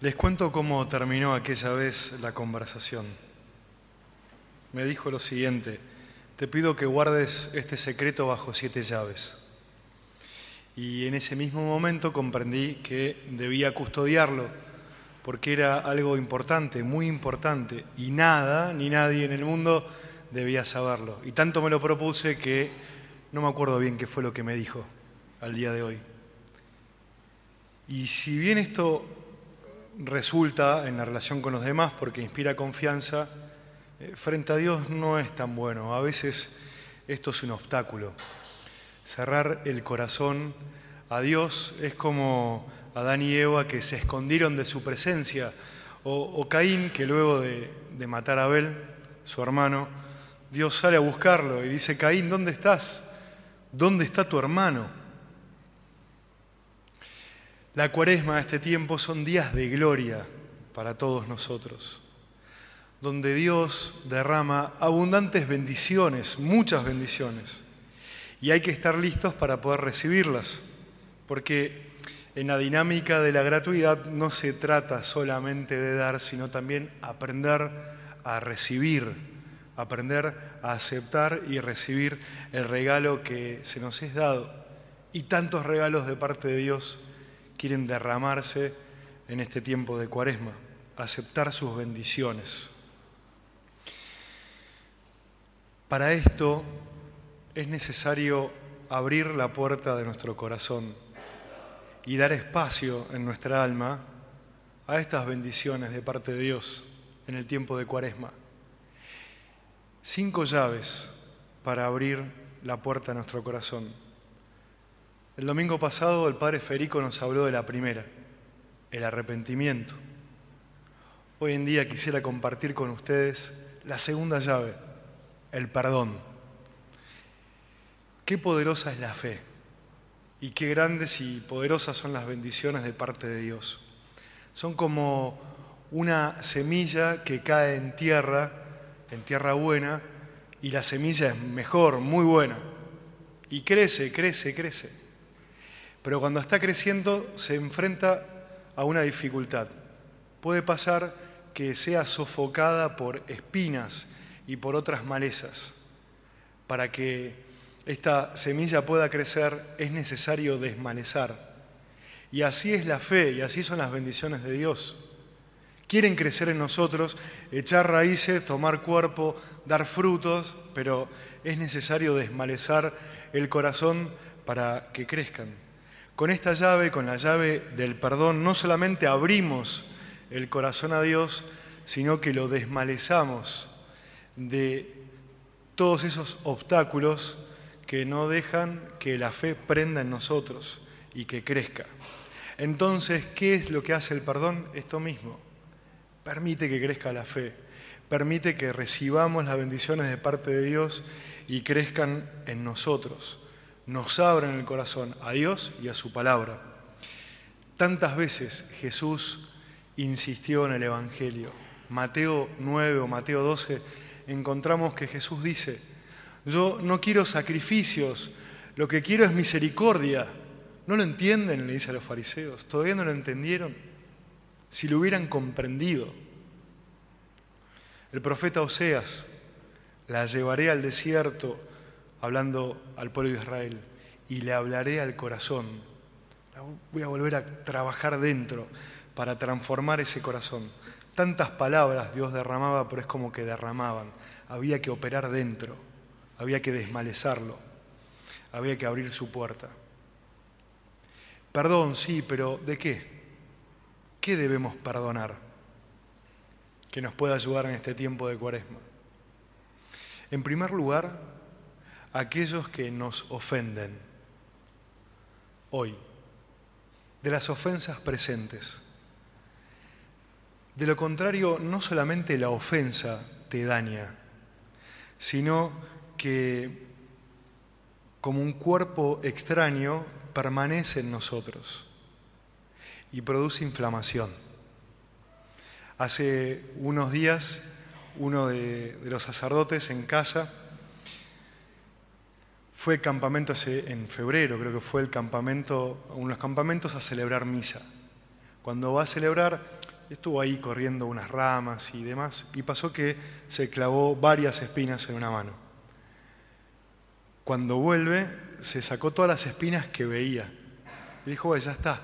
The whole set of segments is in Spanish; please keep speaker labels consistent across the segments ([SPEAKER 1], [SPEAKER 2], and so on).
[SPEAKER 1] Les cuento cómo terminó aquella vez la conversación. Me dijo lo siguiente, te pido que guardes este secreto bajo siete llaves. Y en ese mismo momento comprendí que debía custodiarlo, porque era algo importante, muy importante, y nada, ni nadie en el mundo debía saberlo. Y tanto me lo propuse que no me acuerdo bien qué fue lo que me dijo al día de hoy. Y si bien esto resulta en la relación con los demás porque inspira confianza, eh, frente a Dios no es tan bueno. A veces esto es un obstáculo. Cerrar el corazón a Dios es como Adán y Eva que se escondieron de su presencia, o, Caín que luego de, de matar a Abel, su hermano, Dios sale a buscarlo y dice, Caín, ¿dónde estás? ¿Dónde está tu hermano? La cuaresma este tiempo son días de gloria para todos nosotros, donde Dios derrama abundantes bendiciones, muchas bendiciones, y hay que estar listos para poder recibirlas, porque en la dinámica de la gratuidad no se trata solamente de dar, sino también aprender a recibir, aprender a aceptar y recibir el regalo que se nos es dado, y tantos regalos de parte de Dios quieren derramarse en este tiempo de cuaresma, aceptar sus bendiciones. Para esto es necesario abrir la puerta de nuestro corazón y dar espacio en nuestra alma a estas bendiciones de parte de Dios en el tiempo de cuaresma. Cinco llaves para abrir la puerta de nuestro corazón. El domingo pasado el padre Federico nos habló de la primera, el arrepentimiento. Hoy en día quisiera compartir con ustedes la segunda llave, el perdón. Qué poderosa es la fe y qué grandes y poderosas son las bendiciones de parte de Dios. Son como una semilla que cae en tierra, en tierra buena, y la semilla es mejor, muy buena, y crece, crece, crece pero cuando está creciendo se enfrenta a una dificultad. Puede pasar que sea sofocada por espinas y por otras malezas. Para que esta semilla pueda crecer es necesario desmalezar. Y así es la fe y así son las bendiciones de Dios. Quieren crecer en nosotros, echar raíces, tomar cuerpo, dar frutos, pero es necesario desmalezar el corazón para que crezcan. Con esta llave, con la llave del perdón, no solamente abrimos el corazón a Dios, sino que lo desmalezamos de todos esos obstáculos que no dejan que la fe prenda en nosotros y que crezca. Entonces, ¿qué es lo que hace el perdón? Esto mismo. Permite que crezca la fe, permite que recibamos las bendiciones de parte de Dios y crezcan en nosotros nos abran el corazón a Dios y a su palabra. Tantas veces Jesús insistió en el Evangelio. Mateo 9 o Mateo 12 encontramos que Jesús dice, yo no quiero sacrificios, lo que quiero es misericordia. ¿No lo entienden? Le dice a los fariseos. ¿Todavía no lo entendieron? Si lo hubieran comprendido. El profeta Oseas, la llevaré al desierto hablando al pueblo de Israel, y le hablaré al corazón. Voy a volver a trabajar dentro para transformar ese corazón. Tantas palabras Dios derramaba, pero es como que derramaban. Había que operar dentro, había que desmalezarlo, había que abrir su puerta. Perdón, sí, pero ¿de qué? ¿Qué debemos perdonar que nos pueda ayudar en este tiempo de cuaresma? En primer lugar, aquellos que nos ofenden hoy, de las ofensas presentes. De lo contrario, no solamente la ofensa te daña, sino que como un cuerpo extraño permanece en nosotros y produce inflamación. Hace unos días, uno de, de los sacerdotes en casa, fue campamento en febrero, creo que fue el campamento, unos campamentos a celebrar misa. Cuando va a celebrar, estuvo ahí corriendo unas ramas y demás, y pasó que se clavó varias espinas en una mano. Cuando vuelve, se sacó todas las espinas que veía. Y dijo, ya está.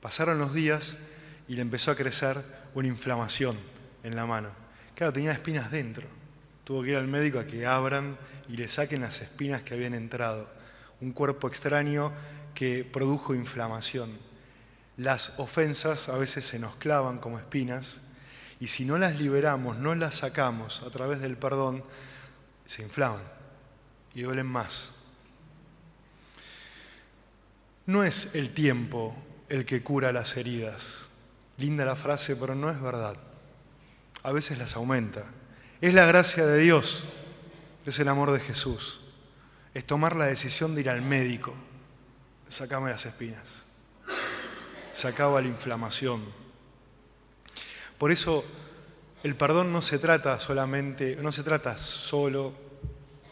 [SPEAKER 1] Pasaron los días y le empezó a crecer una inflamación en la mano. Claro, tenía espinas dentro. Tuvo que ir al médico a que abran y le saquen las espinas que habían entrado. Un cuerpo extraño que produjo inflamación. Las ofensas a veces se nos clavan como espinas y si no las liberamos, no las sacamos a través del perdón, se inflaman y duelen más. No es el tiempo el que cura las heridas. Linda la frase, pero no es verdad. A veces las aumenta. Es la gracia de Dios, es el amor de Jesús. Es tomar la decisión de ir al médico. Sacame las espinas se acaba la inflamación. Por eso el perdón no se trata solamente, no se trata solo,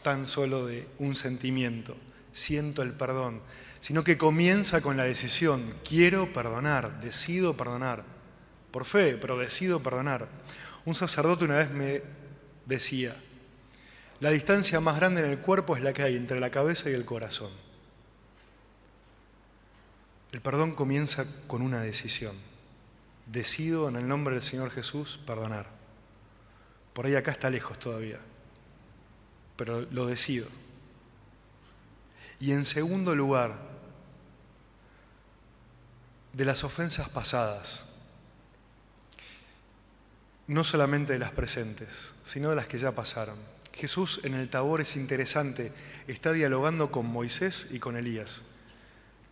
[SPEAKER 1] tan solo de un sentimiento, siento el perdón, sino que comienza con la decisión, quiero perdonar, decido perdonar, por fe, pero decido perdonar. Un sacerdote una vez me decía, la distancia más grande en el cuerpo es la que hay entre la cabeza y el corazón. El perdón comienza con una decisión. Decido en el nombre del Señor Jesús perdonar. Por ahí acá está lejos todavía, pero lo decido. Y en segundo lugar, de las ofensas pasadas, no solamente de las presentes, sino de las que ya pasaron. Jesús en el Tabor es interesante, está dialogando con Moisés y con Elías.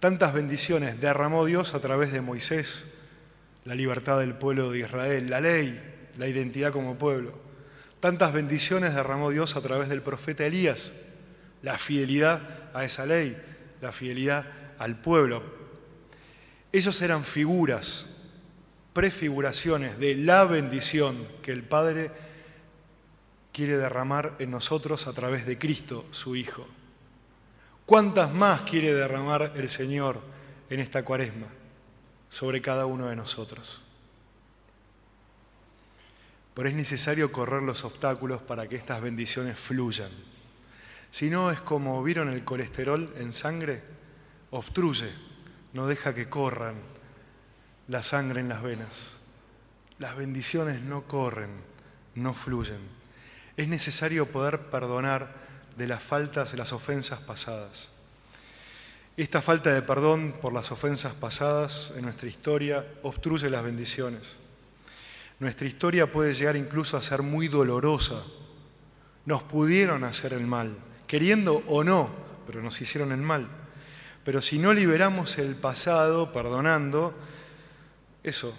[SPEAKER 1] Tantas bendiciones derramó Dios a través de Moisés, la libertad del pueblo de Israel, la ley, la identidad como pueblo. Tantas bendiciones derramó Dios a través del profeta Elías, la fidelidad a esa ley, la fidelidad al pueblo. Ellos eran figuras, prefiguraciones de la bendición que el Padre quiere derramar en nosotros a través de Cristo, su Hijo. ¿Cuántas más quiere derramar el Señor en esta cuaresma sobre cada uno de nosotros? Pero es necesario correr los obstáculos para que estas bendiciones fluyan. Si no, es como vieron el colesterol en sangre, obstruye, no deja que corran la sangre en las venas. Las bendiciones no corren, no fluyen. Es necesario poder perdonar de las faltas, de las ofensas pasadas. Esta falta de perdón por las ofensas pasadas en nuestra historia obstruye las bendiciones. Nuestra historia puede llegar incluso a ser muy dolorosa. Nos pudieron hacer el mal, queriendo o no, pero nos hicieron el mal. Pero si no liberamos el pasado perdonando, eso,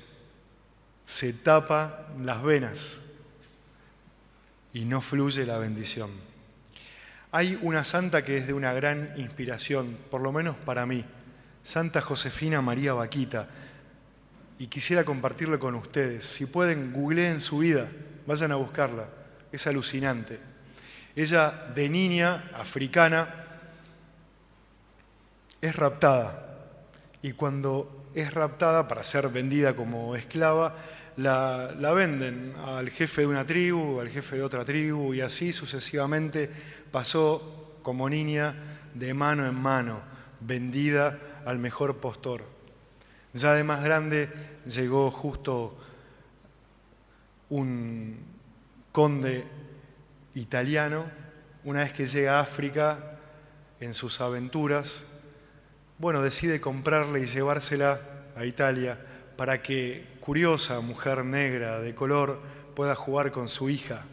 [SPEAKER 1] se tapa las venas y no fluye la bendición. Hay una santa que es de una gran inspiración, por lo menos para mí, Santa Josefina María Vaquita, y quisiera compartirlo con ustedes. Si pueden, googleen su vida, vayan a buscarla, es alucinante. Ella de niña africana es raptada y cuando es raptada para ser vendida como esclava, la, la, venden al jefe de una tribu, al jefe de otra tribu y así sucesivamente pasó como niña de mano en mano, vendida al mejor postor. Ya de más grande llegó justo un conde italiano, una vez que llega a África en sus aventuras, bueno, decide comprarle y llevársela a Italia para que curiosa mujer negra de color pueda jugar con su hija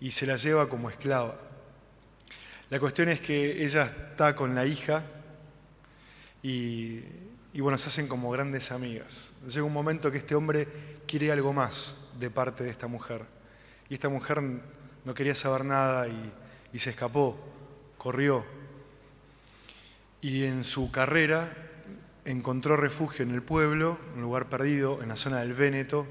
[SPEAKER 1] y se la lleva como esclava. La cuestión es que ella está con la hija y, bueno, se hacen como grandes amigas. Llega un momento que este hombre quiere algo más de parte de esta mujer. Y esta mujer no quería saber nada y se escapó, corrió. Y en su carrera encontró refugio en el pueblo, un lugar perdido, en la zona del Véneto,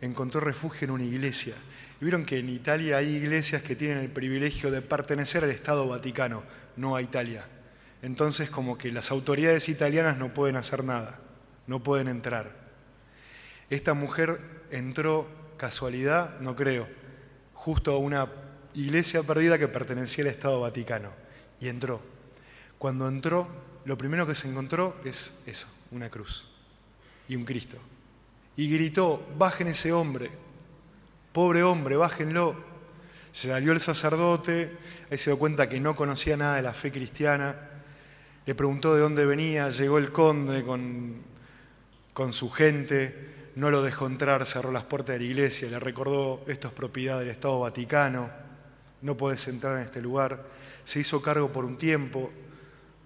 [SPEAKER 1] encontró refugio en una iglesia. Y vieron que en Italia hay iglesias que tienen el privilegio de pertenecer al Estado Vaticano, no a Italia. Entonces como que las autoridades italianas no pueden hacer nada, no pueden entrar. Esta mujer entró, casualidad, no creo, justo a una iglesia perdida que pertenecía al Estado Vaticano. Y entró. Cuando entró, lo primero que se encontró es eso, una cruz y un Cristo. Y gritó, bajen ese hombre, pobre hombre, bájenlo. Se salió el sacerdote, ahí se dio cuenta que no conocía nada de la fe cristiana, le preguntó de dónde venía, llegó el conde con, con su gente, no lo dejó entrar, cerró las puertas de la iglesia, le recordó, esto es propiedad del Estado Vaticano, no podés entrar en este lugar. Se hizo cargo por un tiempo,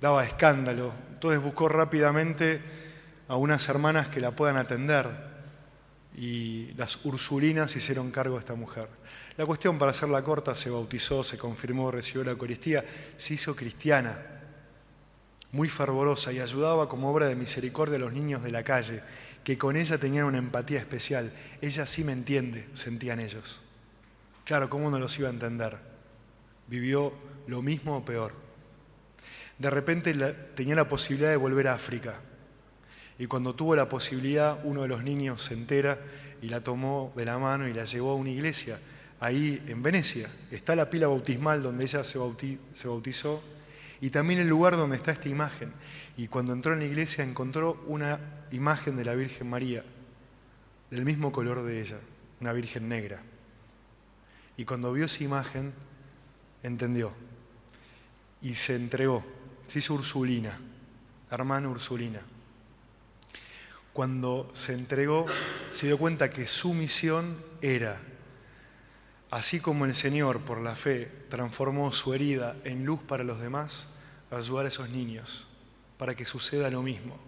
[SPEAKER 1] daba escándalo, entonces buscó rápidamente a unas hermanas que la puedan atender y las ursulinas hicieron cargo de esta mujer. La cuestión, para hacerla corta, se bautizó, se confirmó, recibió la Eucaristía, se hizo cristiana, muy fervorosa y ayudaba como obra de misericordia a los niños de la calle, que con ella tenían una empatía especial. Ella sí me entiende, sentían ellos. Claro, ¿cómo no los iba a entender? Vivió lo mismo o peor. De repente tenía la posibilidad de volver a África y cuando tuvo la posibilidad, uno de los niños se entera y la tomó de la mano y la llevó a una iglesia, ahí en Venecia. Está la pila bautismal donde ella se, bautizó y también el lugar donde está esta imagen. Y cuando entró en la iglesia encontró una imagen de la Virgen María, del mismo color de ella, una Virgen negra. Y cuando vio esa imagen, entendió y se entregó, se hizo Ursulina, hermana Ursulina cuando se entregó, se dio cuenta que su misión era, así como el Señor por la fe transformó su herida en luz para los demás, ayudar a esos niños para que suceda lo mismo.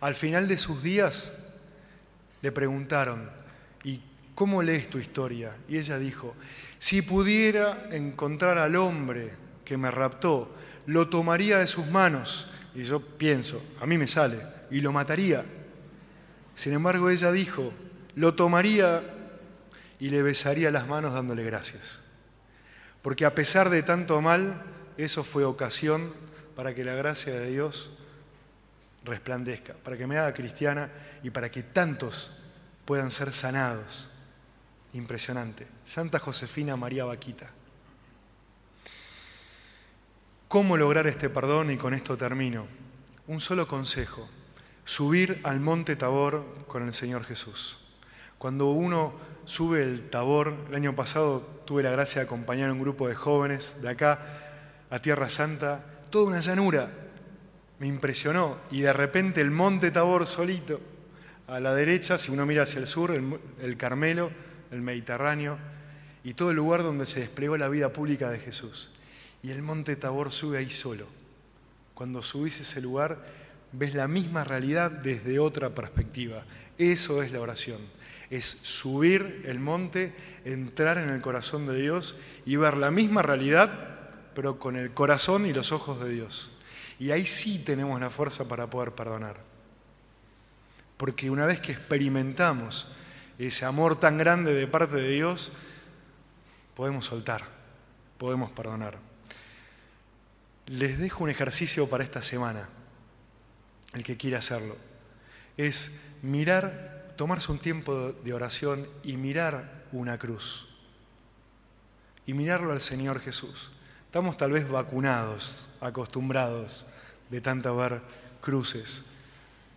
[SPEAKER 1] Al final de sus días le preguntaron, ¿y cómo lees tu historia? Y ella dijo, si pudiera encontrar al hombre que me raptó, lo tomaría de sus manos. Y yo pienso, a mí me sale, y lo mataría. Sin embargo, ella dijo, lo tomaría y le besaría las manos dándole gracias. Porque a pesar de tanto mal, eso fue ocasión para que la gracia de Dios resplandezca, para que me haga cristiana y para que tantos puedan ser sanados. Impresionante. Santa Josefina María Vaquita. ¿Cómo lograr este perdón? Y con esto termino. Un solo consejo subir al monte Tabor con el Señor Jesús. Cuando uno sube el Tabor, el año pasado tuve la gracia de acompañar a un grupo de jóvenes de acá a Tierra Santa, toda una llanura, me impresionó, y de repente el monte Tabor solito, a la derecha, si uno mira hacia el sur, el, Carmelo, el Mediterráneo, y todo el lugar donde se desplegó la vida pública de Jesús. Y el monte Tabor sube ahí solo. Cuando subís ese lugar, ves la misma realidad desde otra perspectiva. Eso es la oración. Es subir el monte, entrar en el corazón de Dios y ver la misma realidad, pero con el corazón y los ojos de Dios. Y ahí sí tenemos la fuerza para poder perdonar. Porque una vez que experimentamos ese amor tan grande de parte de Dios, podemos soltar, podemos perdonar. Les dejo un ejercicio para esta semana el que quiere hacerlo, es mirar, tomarse un tiempo de oración y mirar una cruz. Y mirarlo al Señor Jesús. Estamos tal vez vacunados, acostumbrados de tanto ver cruces.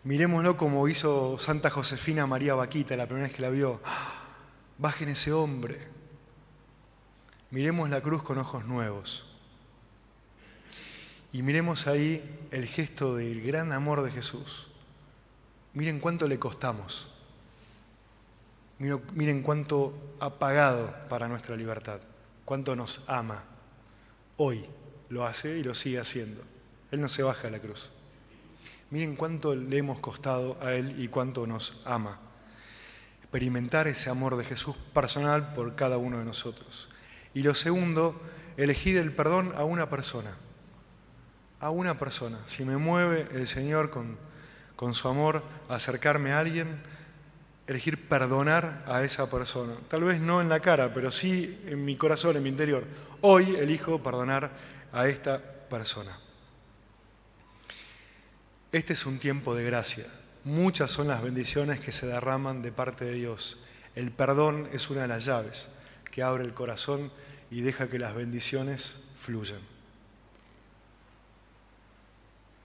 [SPEAKER 1] Miremoslo como hizo Santa Josefina María Vaquita la primera vez que la vio. ¡Ah! Bajen ese hombre. Miremos la cruz con ojos nuevos. Y miremos ahí el gesto del gran amor de Jesús. Miren cuánto le costamos. Miren cuánto ha pagado para nuestra libertad. Cuánto nos ama. Hoy lo hace y lo sigue haciendo. Él no se baja de la cruz. Miren cuánto le hemos costado a Él y cuánto nos ama. Experimentar ese amor de Jesús personal por cada uno de nosotros. Y lo segundo, elegir el perdón a una persona a una persona. Si me mueve el Señor con, con su amor a acercarme a alguien, elegir perdonar a esa persona. Tal vez no en la cara, pero sí en mi corazón, en mi interior. Hoy elijo perdonar a esta persona. Este es un tiempo de gracia, muchas son las bendiciones que se derraman de parte de Dios. El perdón es una de las llaves que abre el corazón y deja que las bendiciones fluyan.